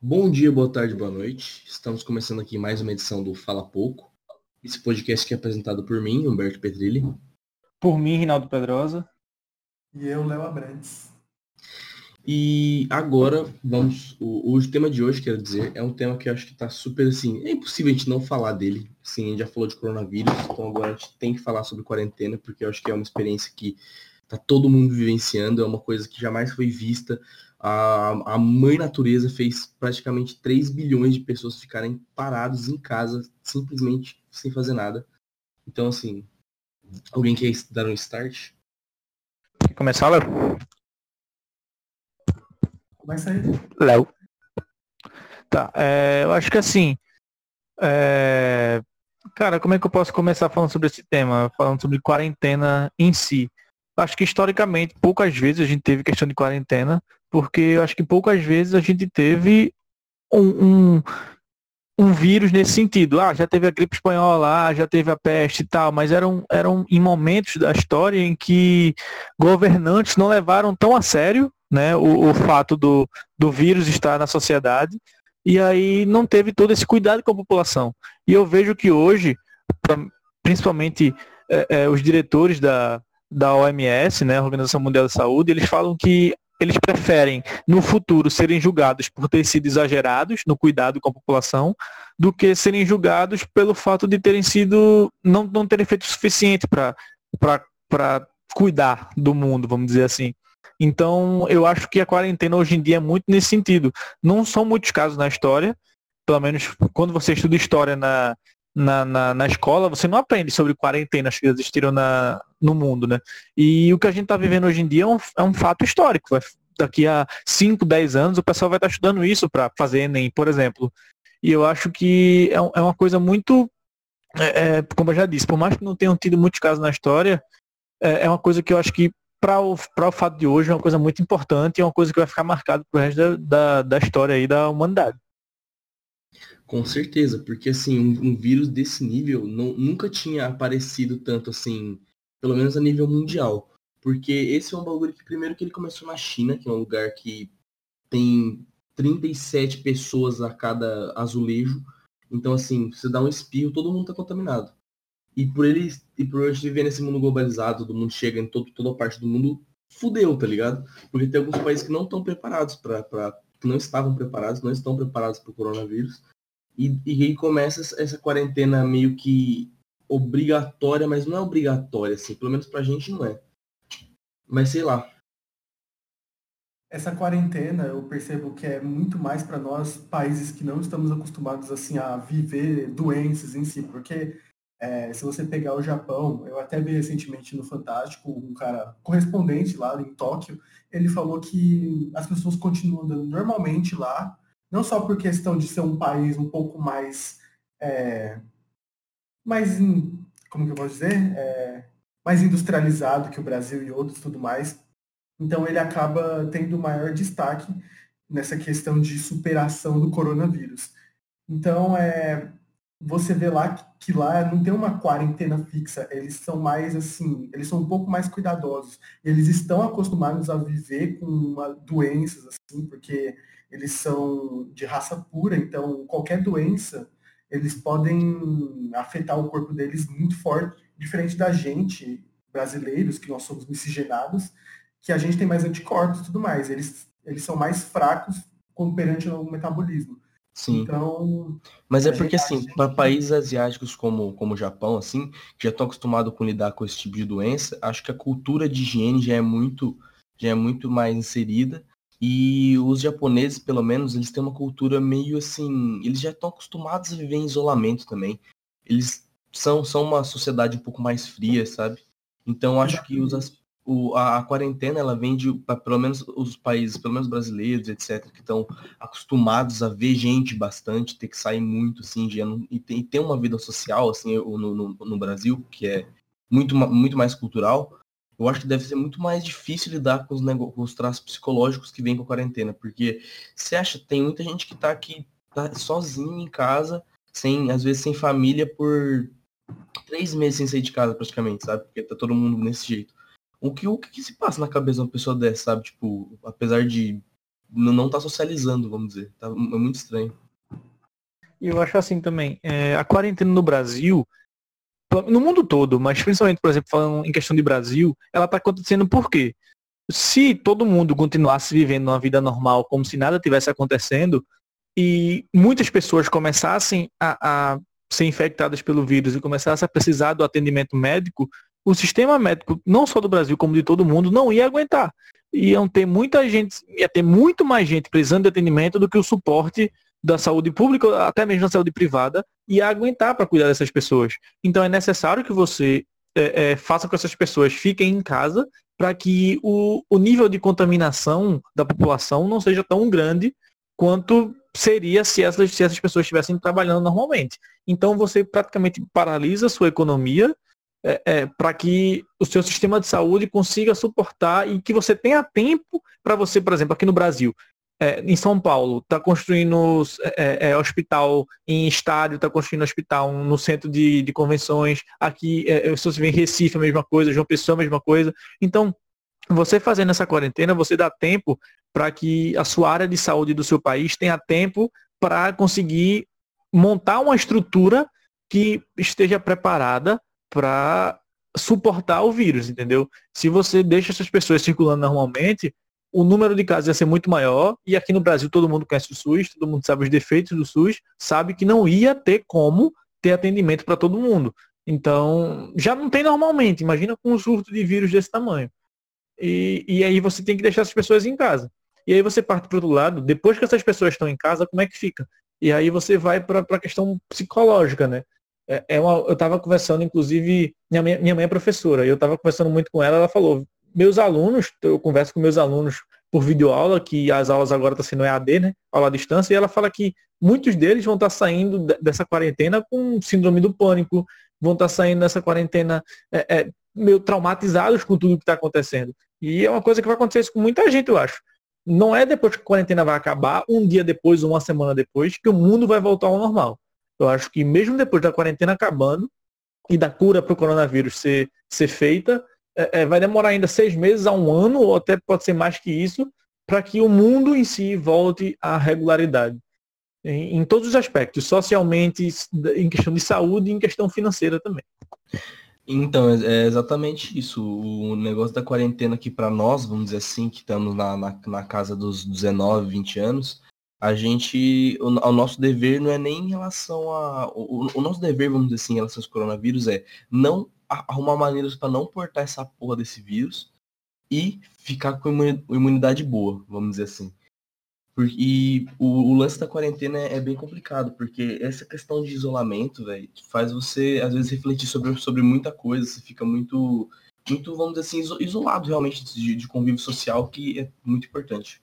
Bom dia, boa tarde, boa noite. Estamos começando aqui mais uma edição do Fala Pouco. Esse podcast que é apresentado por mim, Humberto Petrilli. Por mim, Rinaldo Pedrosa. E eu, Léo Abrantes. E agora vamos. O, o, tema de hoje, quero dizer, é um tema que eu acho que está super assim. É impossível a gente não falar dele. Assim, a gente já falou de coronavírus, então agora a gente tem que falar sobre quarentena, porque eu acho que é uma experiência que tá todo mundo vivenciando, é uma coisa que jamais foi vista a, a mãe natureza fez praticamente 3 bilhões de pessoas ficarem parados em casa, simplesmente sem fazer nada. Então, assim, alguém quer dar um start? Quer começar, Léo? Começa aí. Léo. Tá, é, eu acho que assim, é, cara, como é que eu posso começar falando sobre esse tema? Falando sobre quarentena em si. Acho que historicamente, poucas vezes a gente teve questão de quarentena, porque eu acho que poucas vezes a gente teve um, um, um vírus nesse sentido. Ah, já teve a gripe espanhola, ah, já teve a peste e tal, mas eram, eram em momentos da história em que governantes não levaram tão a sério né, o, o fato do, do vírus estar na sociedade e aí não teve todo esse cuidado com a população. E eu vejo que hoje, principalmente é, é, os diretores da, da OMS, né, Organização Mundial da Saúde, eles falam que eles preferem, no futuro, serem julgados por ter sido exagerados no cuidado com a população, do que serem julgados pelo fato de terem sido, não, não terem feito o suficiente para cuidar do mundo, vamos dizer assim. Então, eu acho que a quarentena hoje em dia é muito nesse sentido. Não são muitos casos na história, pelo menos quando você estuda história na, na, na, na, escola, você não aprende sobre quarentenas que existiram na, no mundo, né? E o que a gente está vivendo hoje em dia é um, é um fato histórico. Daqui a 5, 10 anos o pessoal vai estar tá estudando isso para fazer Enem, por exemplo. E eu acho que é, é uma coisa muito, é, é, como eu já disse, por mais que não tenham tido muitos casos na história, é, é uma coisa que eu acho que para o, o fato de hoje é uma coisa muito importante e é uma coisa que vai ficar marcada pro resto da, da, da história aí da humanidade. Com certeza, porque assim, um, um vírus desse nível não, nunca tinha aparecido tanto assim, pelo menos a nível mundial. Porque esse é um bagulho que primeiro que ele começou na China, que é um lugar que tem 37 pessoas a cada azulejo. Então assim, você dá um espirro, todo mundo tá contaminado. E por eles e por a gente viver nesse mundo globalizado, todo mundo chega em todo, toda parte do mundo, fudeu, tá ligado? Porque tem alguns países que não estão preparados para que não estavam preparados, não estão preparados para o coronavírus. E, e aí começa essa quarentena meio que obrigatória, mas não é obrigatória, assim, pelo menos pra gente não é. Mas sei lá. Essa quarentena eu percebo que é muito mais para nós, países que não estamos acostumados assim a viver doenças em si, porque é, se você pegar o Japão, eu até vi recentemente no Fantástico um cara correspondente lá em Tóquio, ele falou que as pessoas continuam andando normalmente lá, não só por questão de ser um país um pouco mais, é, mais como que eu posso dizer, é, mais industrializado que o Brasil e outros tudo mais. Então ele acaba tendo maior destaque nessa questão de superação do coronavírus. Então é, você vê lá que, que lá não tem uma quarentena fixa, eles são mais assim, eles são um pouco mais cuidadosos. Eles estão acostumados a viver com uma, doenças assim, porque eles são de raça pura, então qualquer doença, eles podem afetar o corpo deles muito forte, diferente da gente, brasileiros, que nós somos miscigenados, que a gente tem mais anticorpos e tudo mais. Eles, eles são mais fracos perante o metabolismo. Sim. Então. Mas é porque, assim, para países asiáticos como, como o Japão, assim, que já estão acostumados com lidar com esse tipo de doença, acho que a cultura de higiene já é muito, já é muito mais inserida. E os japoneses, pelo menos, eles têm uma cultura meio assim. Eles já estão acostumados a viver em isolamento também. Eles são, são uma sociedade um pouco mais fria, sabe? Então acho que os, o, a, a, quarentena ela vem de, pelo menos os países, pelo menos brasileiros, etc., que estão acostumados a ver gente bastante, ter que sair muito, assim, não, e, ter, uma vida social, assim, no, no, no Brasil, que é muito, muito mais cultural eu acho que deve ser muito mais difícil lidar com os, com os traços psicológicos que vêm com a quarentena, porque você acha, tem muita gente que tá aqui tá sozinho em casa, sem, às vezes sem família, por três meses sem sair de casa praticamente, sabe? Porque tá todo mundo nesse jeito. O que, o que, se passa na cabeça de uma pessoa dessa, sabe? Tipo, apesar de não tá socializando, vamos dizer. Tá, é muito estranho. E eu acho assim também, é, a quarentena no Brasil, no mundo todo, mas principalmente, por exemplo, falando em questão de Brasil, ela está acontecendo por quê? Se todo mundo continuasse vivendo uma vida normal, como se nada tivesse acontecendo, e muitas pessoas começassem a, a ser infectadas pelo vírus e começassem a precisar do atendimento médico, o sistema médico, não só do Brasil, como de todo mundo, não ia aguentar. Iam ter muita gente, ia ter muito mais gente precisando de atendimento do que o suporte da saúde pública, até mesmo da saúde privada, ia aguentar para cuidar dessas pessoas. Então é necessário que você é, é, faça com que essas pessoas fiquem em casa para que o, o nível de contaminação da população não seja tão grande quanto seria se essas, se essas pessoas estivessem trabalhando normalmente. Então você praticamente paralisa a sua economia é, é, para que o seu sistema de saúde consiga suportar e que você tenha tempo para você, por exemplo, aqui no Brasil, é, em São Paulo, está construindo é, é, hospital em estádio, está construindo hospital no centro de, de convenções. Aqui, é, se você vê em Recife, a mesma coisa, João Pessoa, a mesma coisa. Então, você fazendo essa quarentena, você dá tempo para que a sua área de saúde do seu país tenha tempo para conseguir montar uma estrutura que esteja preparada para suportar o vírus, entendeu? Se você deixa essas pessoas circulando normalmente, o número de casos ia ser muito maior, e aqui no Brasil todo mundo conhece o SUS, todo mundo sabe os defeitos do SUS, sabe que não ia ter como ter atendimento para todo mundo. Então, já não tem normalmente, imagina com um surto de vírus desse tamanho. E, e aí você tem que deixar essas pessoas em casa. E aí você parte para outro lado, depois que essas pessoas estão em casa, como é que fica? E aí você vai para a questão psicológica, né? É, é uma, eu estava conversando, inclusive, minha, minha mãe é professora, e eu estava conversando muito com ela, ela falou, meus alunos, eu converso com meus alunos por videoaula, que as aulas agora estão tá sendo EAD, né? Aula à distância, e ela fala que muitos deles vão estar tá saindo dessa quarentena com síndrome do pânico, vão estar tá saindo dessa quarentena é, é, meio traumatizados com tudo que está acontecendo. E é uma coisa que vai acontecer isso com muita gente, eu acho. Não é depois que a quarentena vai acabar, um dia depois, uma semana depois, que o mundo vai voltar ao normal. Eu acho que mesmo depois da quarentena acabando e da cura para o coronavírus ser, ser feita, é, é, vai demorar ainda seis meses a um ano, ou até pode ser mais que isso, para que o mundo em si volte à regularidade. Em, em, todos os aspectos, socialmente, em questão de saúde e em questão financeira também. Então, é, é exatamente isso. O negócio da quarentena aqui para nós, vamos dizer assim, que estamos na, na, na, casa dos 19, 20 anos, a gente, o, o, nosso dever não é nem em relação a, o, o nosso dever, vamos dizer assim, em relação ao coronavírus é não arrumar maneiras para não portar essa porra desse vírus e ficar com imunidade boa, vamos dizer assim. E o, o lance da quarentena é, é, bem complicado, porque essa questão de isolamento, velho, faz você, às vezes, refletir sobre, sobre muita coisa. Você fica muito, muito vamos dizer assim, isolado realmente de, de convívio social, que é muito importante.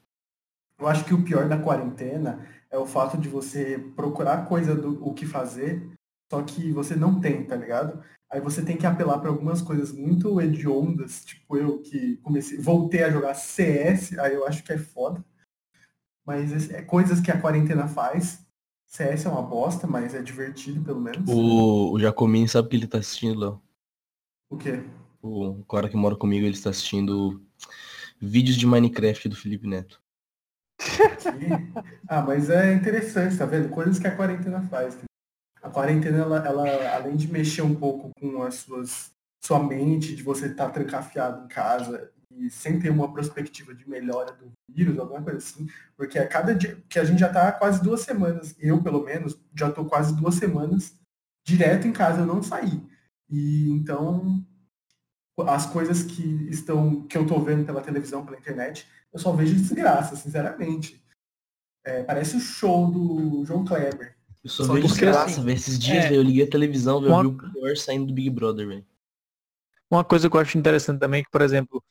Eu acho que o pior da quarentena é o fato de você procurar coisa do o que fazer, só que você não tem, tá ligado? Aí você tem que apelar para algumas coisas muito hediondas, tipo eu que comecei, voltei a jogar CS, aí eu acho que é foda. Mas é coisas que a quarentena faz. CS é uma bosta, mas é divertido pelo menos. O, o Jacomini sabe o que ele tá assistindo, Léo? O quê? O cara que mora comigo, ele está assistindo vídeos de Minecraft do Felipe Neto. Ah, mas é interessante, tá vendo? Coisas que a quarentena faz. A quarentena, ela, ela, além de mexer um pouco com as suas sua mente, de você estar tá trancafiado em casa e sem ter uma perspectiva de melhora do vírus, alguma coisa assim, porque a cada dia, que a gente já está quase duas semanas, eu pelo menos, já estou quase duas semanas direto em casa, eu não saí. E então as coisas que estão que eu estou vendo pela televisão, pela internet, eu só vejo desgraça, sinceramente. É, parece o show do João Kleber. Eu só, só vejo desgraça, assim, Esses dias, é, eu liguei a televisão, eu uma... vi o pior saindo do Big Brother, velho. Uma coisa que eu acho interessante também, que, por exemplo,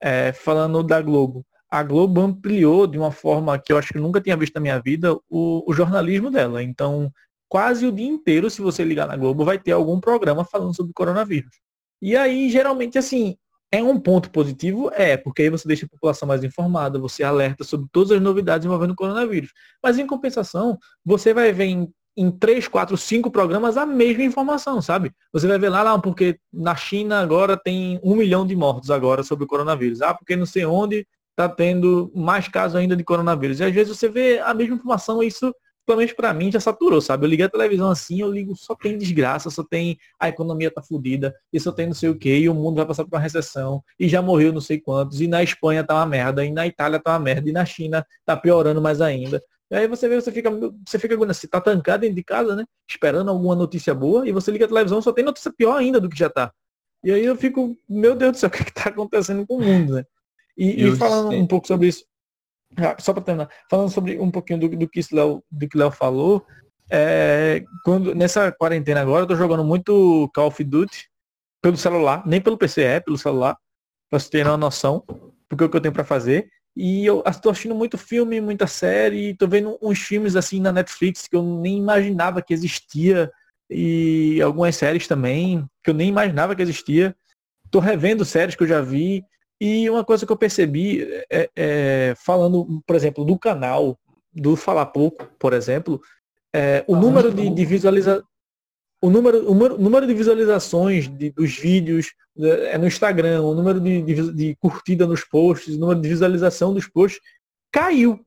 é, falando da Globo, a Globo ampliou de uma forma que eu acho que nunca tinha visto na minha vida o, o, jornalismo dela. Então, quase o dia inteiro, se você ligar na Globo, vai ter algum programa falando sobre coronavírus. E aí, geralmente, assim, é um ponto positivo? É, porque aí você deixa a população mais informada, você alerta sobre todas as novidades envolvendo o coronavírus. Mas em compensação, você vai ver em em três, quatro, cinco programas a mesma informação, sabe? Você vai ver lá, não, porque na China agora tem um milhão de mortos agora sobre o coronavírus. Ah, porque não sei onde tá tendo mais casos ainda de coronavírus. E às vezes você vê a mesma informação, isso, pelo menos para mim, já saturou, sabe? Eu liguei a televisão assim, eu ligo, só tem desgraça, só tem a economia tá fodida, e só tem não sei o que, e o mundo vai passar por uma recessão, e já morreu não sei quantos, e na Espanha tá uma merda, e na Itália tá uma merda, e na China tá piorando mais ainda. E aí você vê, você fica, você fica, você tá tancado dentro de casa, né? Esperando alguma notícia boa, e você liga a televisão, só tem notícia pior ainda do que já tá. E aí eu fico, meu Deus do céu, o que, é que tá acontecendo com o mundo, né? E, e falando um pouco sobre isso, só para terminar, falando sobre um pouquinho do, do que o Léo, do que falou, é, quando, nessa quarentena agora, eu tô jogando muito Call of Duty pelo celular, nem pelo PC, é pelo celular, pra você ter uma noção, porque é o que eu tenho para fazer. E eu estou assistindo muito filme, muita série, tô vendo uns filmes assim na Netflix que eu nem imaginava que existia, e algumas séries também, que eu nem imaginava que existia. Tô revendo séries que eu já vi, e uma coisa que eu percebi, é, é, falando, por exemplo, do canal, do Falar Pouco, por exemplo, é, o número de, de visualiza... o número, o número de visualizações de, dos vídeos né, é, no Instagram, o número de, de, de, curtida nos posts, o número de visualização dos posts caiu.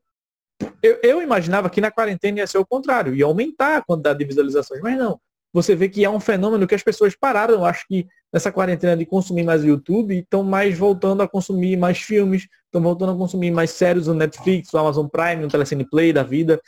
Eu, eu imaginava que na quarentena ia ser o contrário, ia aumentar a quantidade de visualizações, mas não você vê que é um fenômeno que as pessoas pararam, acho que nessa quarentena de consumir mais YouTube, estão mais voltando a consumir mais filmes, estão voltando a consumir mais séries no Netflix, no Amazon Prime, no Telecine Play da vida,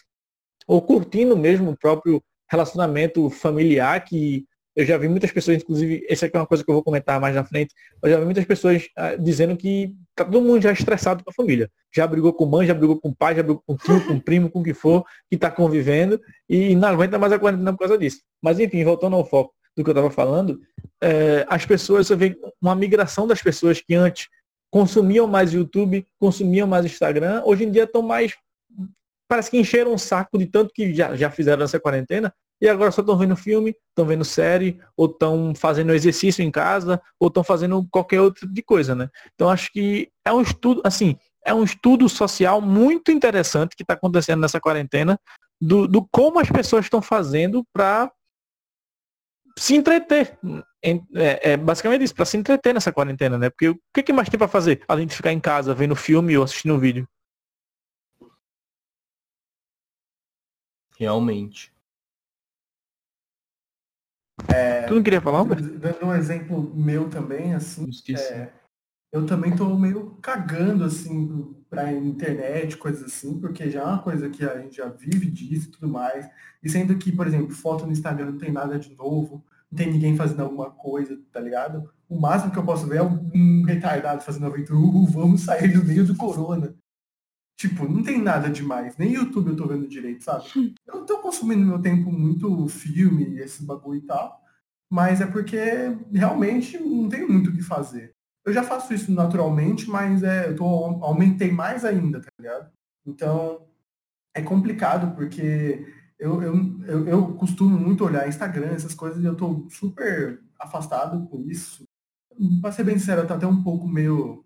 ou curtindo mesmo o próprio relacionamento familiar que eu já vi muitas pessoas, inclusive, essa aqui é uma coisa que eu vou comentar mais na frente, eu já vi muitas pessoas ah, dizendo que tá todo mundo já estressado com a família. Já brigou com mãe, já brigou com pai, já brigou com tio, com primo, com o que for, que está convivendo e não aguenta mais a quarentena por causa disso. Mas enfim, voltando ao foco do que eu estava falando, é, as pessoas, você vê uma migração das pessoas que antes consumiam mais YouTube, consumiam mais Instagram, hoje em dia estão mais. Parece que encheram um saco de tanto que já, já fizeram nessa quarentena e agora só estão vendo filme, estão vendo série, ou estão fazendo exercício em casa, ou estão fazendo qualquer outro tipo de coisa, né? Então acho que é um estudo, assim, é um estudo social muito interessante que está acontecendo nessa quarentena, do, do como as pessoas estão fazendo para se entreter. É, é basicamente isso, para se entreter nessa quarentena, né? Porque o que, que mais tem para fazer, além de ficar em casa vendo filme ou assistindo vídeo? Realmente. É, tu não queria falar, Dando um exemplo meu também, assim, é, eu também tô meio cagando, assim, pra internet, coisas assim, porque já é uma coisa que a gente já vive disso e tudo mais. E sendo que, por exemplo, foto no Instagram não tem nada de novo, não tem ninguém fazendo alguma coisa, tá ligado? O máximo que eu posso ver é um retardado fazendo aventura, uh, vamos sair do meio do corona. Tipo, não tem nada demais. Nem YouTube eu tô vendo direito, sabe? Eu tô consumindo meu tempo muito filme, esse bagulho e tal. Mas é porque realmente não tenho muito o que fazer. Eu já faço isso naturalmente, mas é, eu tô, aumentei mais ainda, tá ligado? Então, é complicado porque eu, eu, eu, eu costumo muito olhar Instagram, essas coisas, e eu tô super afastado com isso. Pra ser bem sincero, eu tô até um pouco meio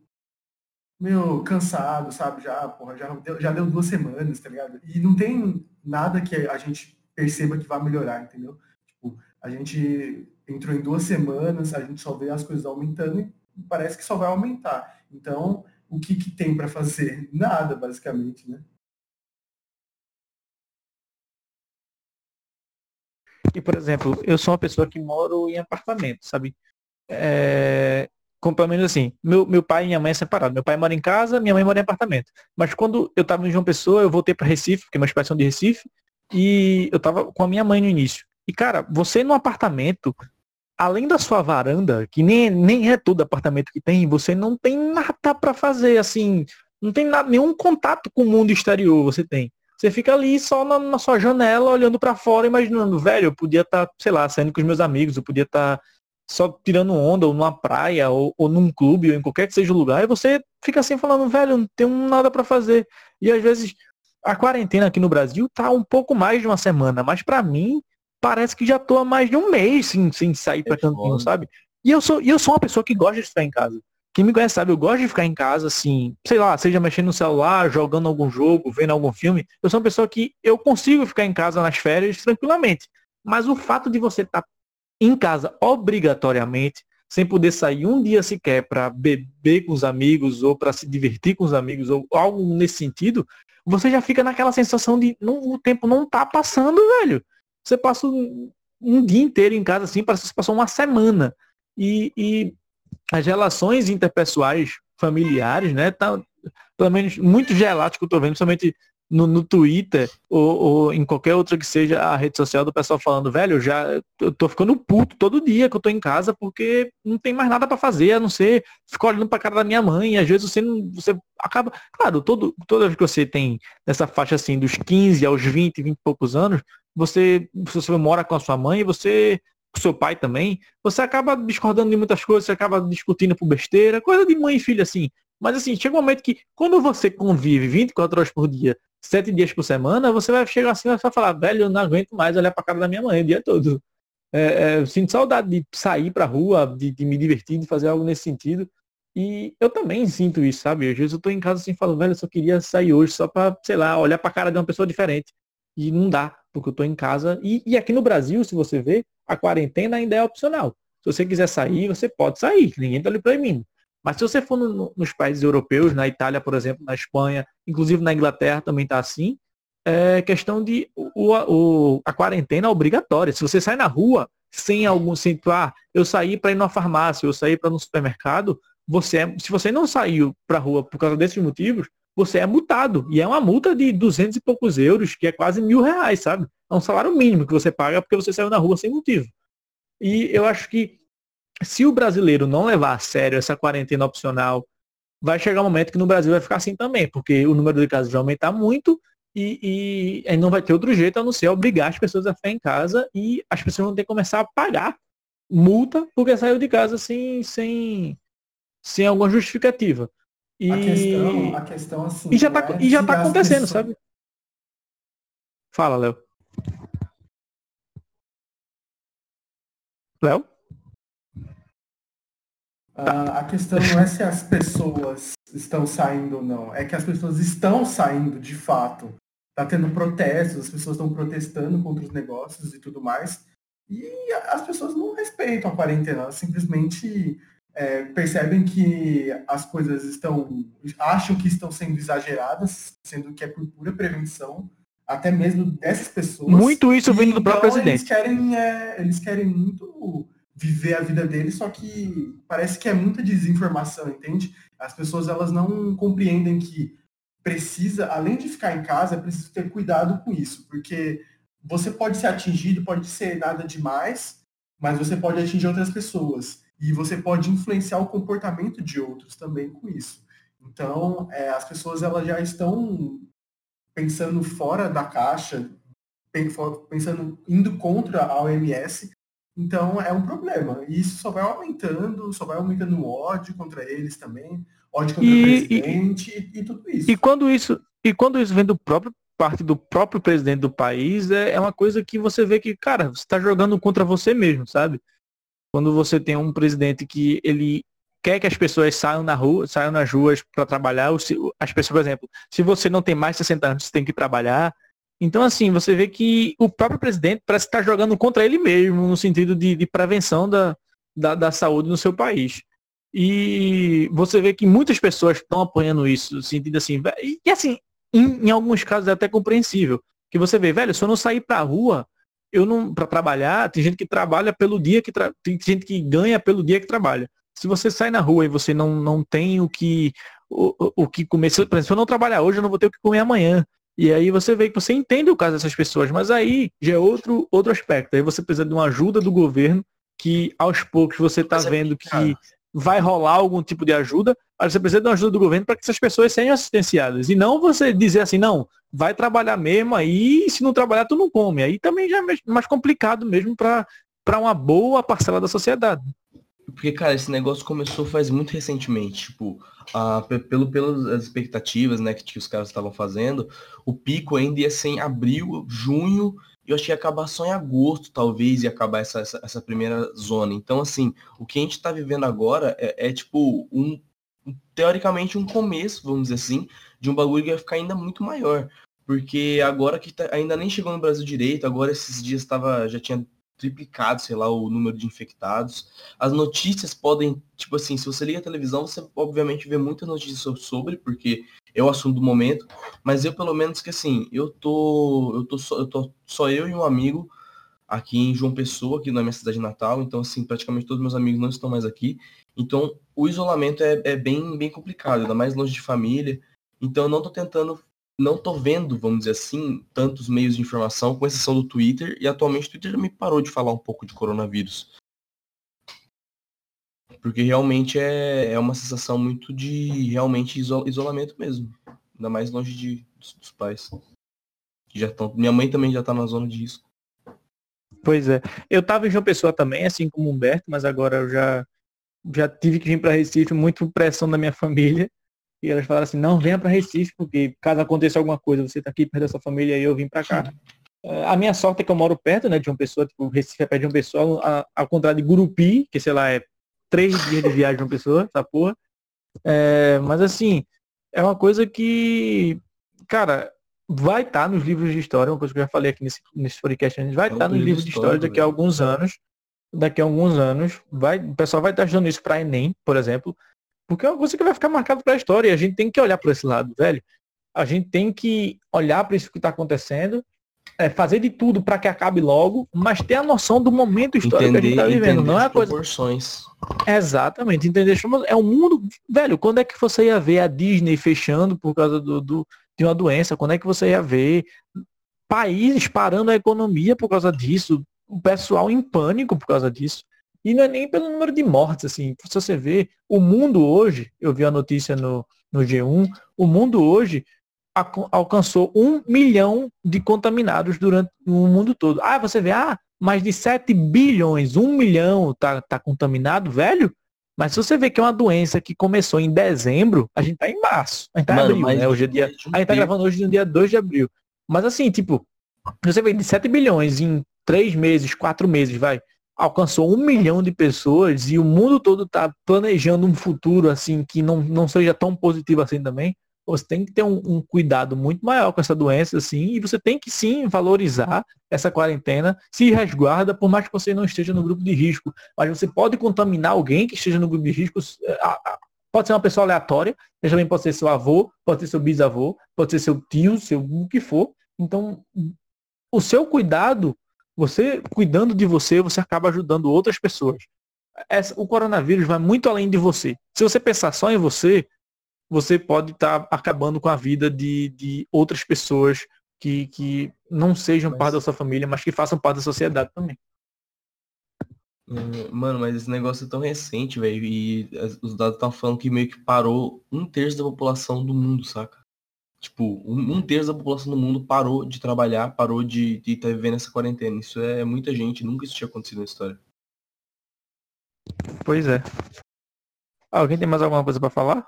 meio cansado, sabe? Já, porra, já deu, já deu duas semanas, tá ligado? E não tem nada que a gente perceba que vai melhorar, entendeu? Tipo, a gente entrou em duas semanas, a gente só vê as coisas aumentando e parece que só vai aumentar. Então, o que, que tem para fazer? Nada, basicamente, né? E, por exemplo, eu sou uma pessoa que moro em apartamento, sabe? É, com, pelo menos assim, meu, meu pai e minha mãe é separado. Meu pai mora em casa, minha mãe mora em apartamento. Mas quando eu tava em João Pessoa, eu voltei para Recife, porque meus pais são de Recife, e eu tava com a minha mãe no início. E, cara, você no apartamento, além da sua varanda, que nem, nem é todo apartamento que tem, você não tem nada para fazer, assim, não tem nada, nenhum contato com o mundo exterior você tem. Você fica ali só na, na sua janela, olhando para fora, imaginando, velho, eu podia estar, tá, sei lá, saindo com os meus amigos, eu podia estar tá só tirando onda, ou numa praia, ou, ou num clube, ou em qualquer que seja o lugar, e você fica assim falando, velho, não tenho nada para fazer. E às vezes a quarentena aqui no Brasil tá um pouco mais de uma semana, mas para mim parece que já tô há mais de um mês sem, sem sair para é cantinho, sabe? E eu sou, e eu sou uma pessoa que gosta de ficar em casa. Quem me conhece sabe, eu gosto de ficar em casa, assim, sei lá, seja mexendo no celular, jogando algum jogo, vendo algum filme. Eu sou uma pessoa que eu consigo ficar em casa nas férias tranquilamente. Mas o fato de você estar tá em casa obrigatoriamente sem poder sair um dia sequer para beber com os amigos ou para se divertir com os amigos ou algo nesse sentido, você já fica naquela sensação de não, o tempo não tá passando, velho. Você passa um, um dia inteiro em casa assim, parece que você passou uma semana. E, e as relações interpessoais familiares, né, tá, pelo menos muito gelados que eu tô vendo, principalmente no, no Twitter ou, ou, em qualquer outra que seja a rede social do pessoal falando, velho, eu já eu tô ficando puto todo dia que eu tô em casa porque não tem mais nada para fazer, a não ser ficar olhando pra cara da minha mãe, e às vezes você não, você acaba, claro, todo, toda vez que você tem nessa faixa assim dos 15 aos 20, 20 e poucos anos, você, você mora com a sua mãe, você com seu pai também, você acaba discordando de muitas coisas, você acaba discutindo por besteira, coisa de mãe e filha assim. Mas assim, chega um momento que quando você convive 24 horas por dia sete dias por semana, você vai chegar assim e vai falar, velho, eu não aguento mais olhar pra cara da minha mãe o dia todo. É, é, sinto saudade de sair pra rua, de, de, me divertir, de fazer algo nesse sentido. E eu também sinto isso, sabe? Às vezes eu tô em casa assim falo, velho, eu só queria sair hoje só pra, sei lá, olhar pra cara de uma pessoa diferente. E não dá, porque eu tô em casa. E, e aqui no Brasil, se você vê, a quarentena ainda é opcional. Se você quiser sair, você pode sair, ninguém tá lhe proibindo. Mas se você for no, nos países europeus, na Itália, por exemplo, na Espanha, inclusive na Inglaterra também está assim, é questão de o, o, a quarentena é obrigatória. Se você sai na rua sem algum assim, ah, eu saí para ir numa farmácia, eu saí para no supermercado, você é, se você não saiu para a rua por causa desses motivos, você é multado. E é uma multa de 200 e poucos euros, que é quase mil reais, sabe? É um salário mínimo que você paga porque você saiu na rua sem motivo. E eu acho que se o brasileiro não levar a sério essa quarentena opcional, vai chegar um momento que no Brasil vai ficar assim também, porque o número de casos vai aumentar muito e, e não vai ter outro jeito a não ser obrigar as pessoas a ficar em casa e as pessoas vão ter que começar a pagar multa porque saiu de casa sem, sem, sem alguma justificativa. E, a questão, a questão assim. E já tá, é e já tá acontecendo, pessoas... sabe? Fala, Léo. Léo? Tá. a questão não é se as pessoas estão saindo ou não, é que as pessoas estão saindo de fato. Está tendo protestos, as pessoas estão protestando contra os negócios e tudo mais. E as pessoas não respeitam a quarentena, elas simplesmente é, percebem que as coisas estão. acham que estão sendo exageradas, sendo que é por pura prevenção, até mesmo dessas pessoas. Muito isso vindo do próprio então, presidente. Eles querem, é, eles querem muito viver a vida dele, só que parece que é muita desinformação, entende? As pessoas elas não compreendem que precisa, além de ficar em casa, é preciso ter cuidado com isso, porque você pode ser atingido, pode ser nada demais, mas você pode atingir outras pessoas e você pode influenciar o comportamento de outros também com isso. Então, é, as pessoas elas já estão pensando fora da caixa, pensando indo contra a OMS então é um problema. E isso só vai aumentando, só vai aumentando o ódio contra eles também, ódio contra e, o presidente e, e, tudo isso. E quando isso, e quando isso vem do próprio parte do próprio presidente do país, é, é uma coisa que você vê que, cara, você está jogando contra você mesmo, sabe? Quando você tem um presidente que ele quer que as pessoas saiam na rua, saiam nas ruas para trabalhar, as pessoas, por exemplo, se você não tem mais de 60 anos, você tem que trabalhar, então, assim, você vê que o próprio presidente parece estar jogando contra ele mesmo, no sentido de, de prevenção da, da, da, saúde no seu país. E você vê que muitas pessoas estão apoiando isso, no sentido assim, e, assim, em, em, alguns casos é até compreensível. Que você vê, velho, se eu não sair pra rua, eu não. para trabalhar, tem gente que trabalha pelo dia que. Tra... Tem gente que ganha pelo dia que trabalha. Se você sai na rua e você não, não tem o que. O, o, o que comer. Por exemplo, se eu não trabalhar hoje, eu não vou ter o que comer amanhã. E aí você vê que você entende o caso dessas pessoas, mas aí já é outro, outro aspecto. Aí você precisa de uma ajuda do governo, que aos poucos você está vendo que vai rolar algum tipo de ajuda, mas você precisa de uma ajuda do governo para que essas pessoas sejam assistenciadas. E não você dizer assim, não, vai trabalhar mesmo aí, se não trabalhar, tu não come. Aí também já é mais complicado mesmo para uma boa parcela da sociedade. Porque, cara, esse negócio começou faz muito recentemente. Tipo, a, pelo, pelas expectativas né, que, que os caras estavam fazendo, o pico ainda ia ser em abril, junho, eu achei que ia acabar só em agosto, talvez, e acabar essa, essa, essa, primeira zona. Então, assim, o que a gente está vivendo agora é, é tipo um, teoricamente um começo, vamos dizer assim, de um bagulho que vai ficar ainda muito maior. Porque agora que tá, ainda nem chegou no Brasil direito, agora esses dias tava, já tinha triplicado, sei lá, o número de infectados. As notícias podem, tipo assim, se você liga a televisão, você obviamente vê muitas notícias sobre, porque é o assunto do momento, mas eu pelo menos que assim, eu tô, eu tô só, eu tô só eu e um amigo aqui em João Pessoa, aqui na minha cidade natal, então assim, praticamente todos meus amigos não estão mais aqui. Então, o isolamento é, é bem, bem complicado, ainda mais longe de família. Então, eu não tô tentando não tô vendo, vamos dizer assim, tantos meios de informação, com exceção do Twitter, e atualmente o Twitter me parou de falar um pouco de coronavírus. Porque realmente é, é uma sensação muito de realmente isolamento mesmo. Ainda mais longe de, dos, dos pais. Que já estão. Minha mãe também já tá na zona de risco. Pois é. Eu tava em João Pessoa também, assim como o Humberto, mas agora eu já, já tive que vir para Recife, muito pressão da minha família. E elas falaram assim, não, venha para Recife, porque caso aconteça alguma coisa, você tá aqui perto da sua família e eu vim para cá. É, a minha sorte é que eu moro perto, né, de uma pessoa, tipo, Recife é perto de uma pessoa, ao contrário de Gurupi, que sei lá, é três dias de viagem de uma pessoa, essa porra. É, mas assim, é uma coisa que, cara, vai estar tá nos livros de história, uma coisa que eu já falei aqui nesse, nesse podcast, a gente vai estar é tá nos livros de história daqui a alguns anos. Daqui a alguns anos, vai, o pessoal vai estar estudando isso para Enem, por exemplo. Porque é uma coisa que vai ficar marcado para a história e a gente tem que olhar para esse lado, velho. A gente tem que olhar para isso que está acontecendo, é, fazer de tudo para que acabe logo, mas ter a noção do momento histórico entender, que a gente está vivendo. Não é coisa. Proporções. Exatamente, entender? É um mundo. Velho, quando é que você ia ver a Disney fechando por causa do, do de uma doença? Quando é que você ia ver países parando a economia por causa disso? O pessoal em pânico por causa disso. E não é nem pelo número de mortes, assim. Se você vê, o mundo hoje, eu vi a notícia no, no G1, o mundo hoje alcançou um milhão de contaminados durante o mundo todo. Ah, você vê, ah, mais de 7 bilhões, um milhão tá, tá contaminado, velho. Mas se você vê que é uma doença que começou em dezembro, a gente tá em março. A gente tá em abril, né? Hoje é dia. A gente tá gravando hoje no dia 2 de abril. Mas assim, tipo, você vê de 7 bilhões em 3 meses, 4 meses, vai alcançou um milhão de pessoas e o mundo todo está planejando um futuro assim que não, não seja tão positivo assim também, você tem que ter um, um, cuidado muito maior com essa doença, assim, e você tem que sim valorizar essa quarentena, se resguarda, por mais que você não esteja no grupo de risco. Mas você pode contaminar alguém que esteja no grupo de risco, eh, pode ser uma pessoa aleatória, também pode ser seu avô, pode ser seu bisavô, pode ser seu tio, seu o que for. Então, o seu cuidado você, cuidando de você, você acaba ajudando outras pessoas. Essa, o coronavírus vai muito além de você. Se você pensar só em você, você pode estar tá acabando com a vida de, de outras pessoas que, que não sejam mas... parte da sua família, mas que façam parte da sociedade também. Hum, mano, mas esse negócio é tão recente, velho. E os dados estão falando que meio que parou um terço da população do mundo, saca? Tipo, um, um terço da população do mundo parou de trabalhar, parou de estar tá vivendo essa quarentena. Isso é muita gente, nunca isso tinha acontecido na história. Pois é. Alguém tem mais alguma coisa para falar?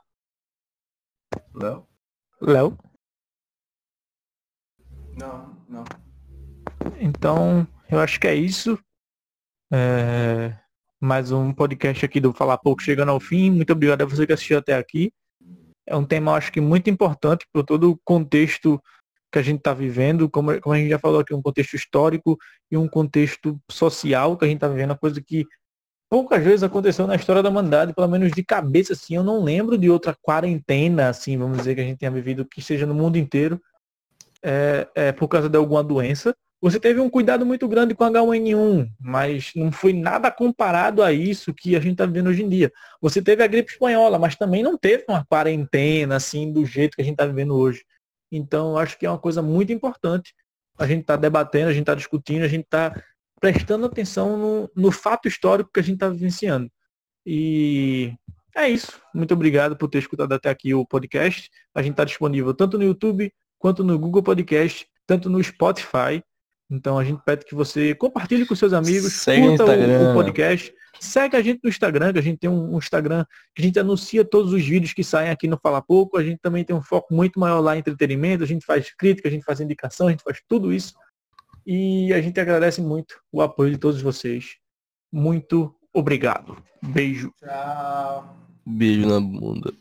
Léo? Léo? Não, não. Então, eu acho que é isso. É... Mais um podcast aqui do Falar Pouco chegando ao fim. Muito obrigado a você que assistiu até aqui é um tema, acho que, muito importante por todo o contexto que a gente está vivendo, como, como, a gente já falou aqui, um contexto histórico e um contexto social que a gente está vivendo, uma coisa que poucas vezes aconteceu na história da humanidade, pelo menos de cabeça, assim, eu não lembro de outra quarentena, assim, vamos dizer, que a gente tenha vivido, que seja no mundo inteiro, é, é, por causa de alguma doença. Você teve um cuidado muito grande com H1N1, mas não foi nada comparado a isso que a gente está vivendo hoje em dia. Você teve a gripe espanhola, mas também não teve uma quarentena assim do jeito que a gente está vivendo hoje. Então, acho que é uma coisa muito importante. A gente está debatendo, a gente está discutindo, a gente está prestando atenção no, no fato histórico que a gente está vivenciando. E é isso. Muito obrigado por ter escutado até aqui o podcast. A gente está disponível tanto no YouTube quanto no Google Podcast, tanto no Spotify. Então a gente pede que você compartilhe com seus amigos, Segue curta o, o, podcast, segue a gente no Instagram, que a gente tem um, um, Instagram que a gente anuncia todos os vídeos que saem aqui no Fala Pouco. A gente também tem um foco muito maior lá em entretenimento, a gente faz crítica, a gente faz indicação, a gente faz tudo isso. E a gente agradece muito o apoio de todos vocês. Muito obrigado. Beijo. Tchau. Beijo na bunda.